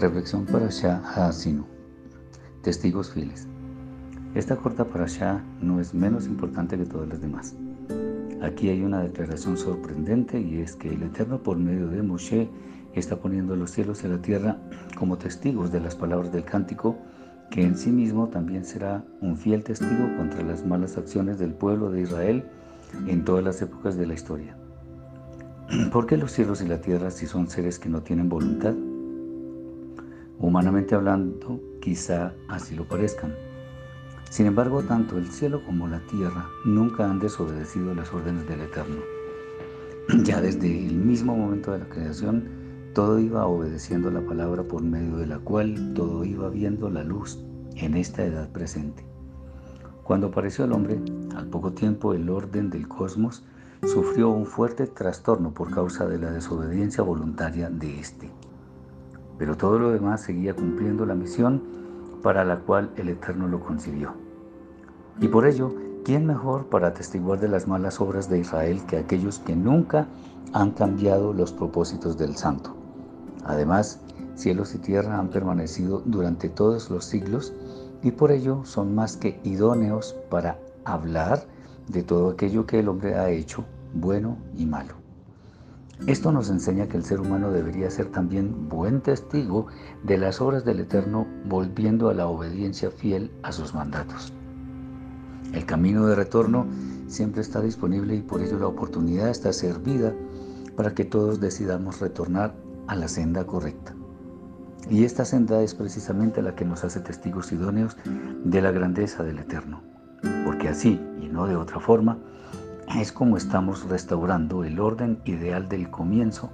Reflexión para Shah Hasinu. Testigos fieles. Esta corta para Shah no es menos importante que todas las demás. Aquí hay una declaración sorprendente y es que el Eterno por medio de Moshe está poniendo los cielos y la tierra como testigos de las palabras del cántico, que en sí mismo también será un fiel testigo contra las malas acciones del pueblo de Israel en todas las épocas de la historia. ¿Por qué los cielos y la tierra si son seres que no tienen voluntad? Humanamente hablando, quizá así lo parezcan. Sin embargo, tanto el cielo como la tierra nunca han desobedecido las órdenes del Eterno. Ya desde el mismo momento de la creación, todo iba obedeciendo la palabra por medio de la cual todo iba viendo la luz en esta edad presente. Cuando apareció el hombre, al poco tiempo el orden del cosmos sufrió un fuerte trastorno por causa de la desobediencia voluntaria de éste pero todo lo demás seguía cumpliendo la misión para la cual el Eterno lo concibió. Y por ello, ¿quién mejor para atestiguar de las malas obras de Israel que aquellos que nunca han cambiado los propósitos del Santo? Además, cielos y tierra han permanecido durante todos los siglos y por ello son más que idóneos para hablar de todo aquello que el hombre ha hecho, bueno y malo. Esto nos enseña que el ser humano debería ser también buen testigo de las obras del Eterno, volviendo a la obediencia fiel a sus mandatos. El camino de retorno siempre está disponible y por ello la oportunidad está servida para que todos decidamos retornar a la senda correcta. Y esta senda es precisamente la que nos hace testigos idóneos de la grandeza del Eterno, porque así, y no de otra forma, es como estamos restaurando el orden ideal del comienzo,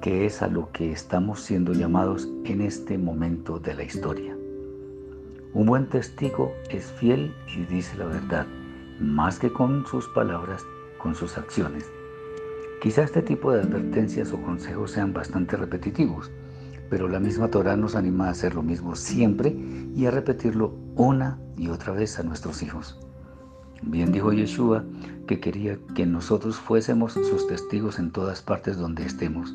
que es a lo que estamos siendo llamados en este momento de la historia. Un buen testigo es fiel y dice la verdad, más que con sus palabras, con sus acciones. Quizá este tipo de advertencias o consejos sean bastante repetitivos, pero la misma Torah nos anima a hacer lo mismo siempre y a repetirlo una y otra vez a nuestros hijos. Bien dijo Yeshua que quería que nosotros fuésemos sus testigos en todas partes donde estemos.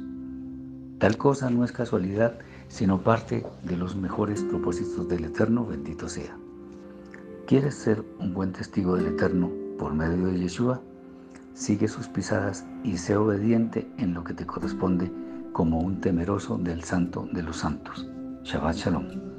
Tal cosa no es casualidad, sino parte de los mejores propósitos del Eterno, bendito sea. ¿Quieres ser un buen testigo del Eterno por medio de Yeshua? Sigue sus pisadas y sé obediente en lo que te corresponde como un temeroso del Santo de los Santos. Shabbat Shalom.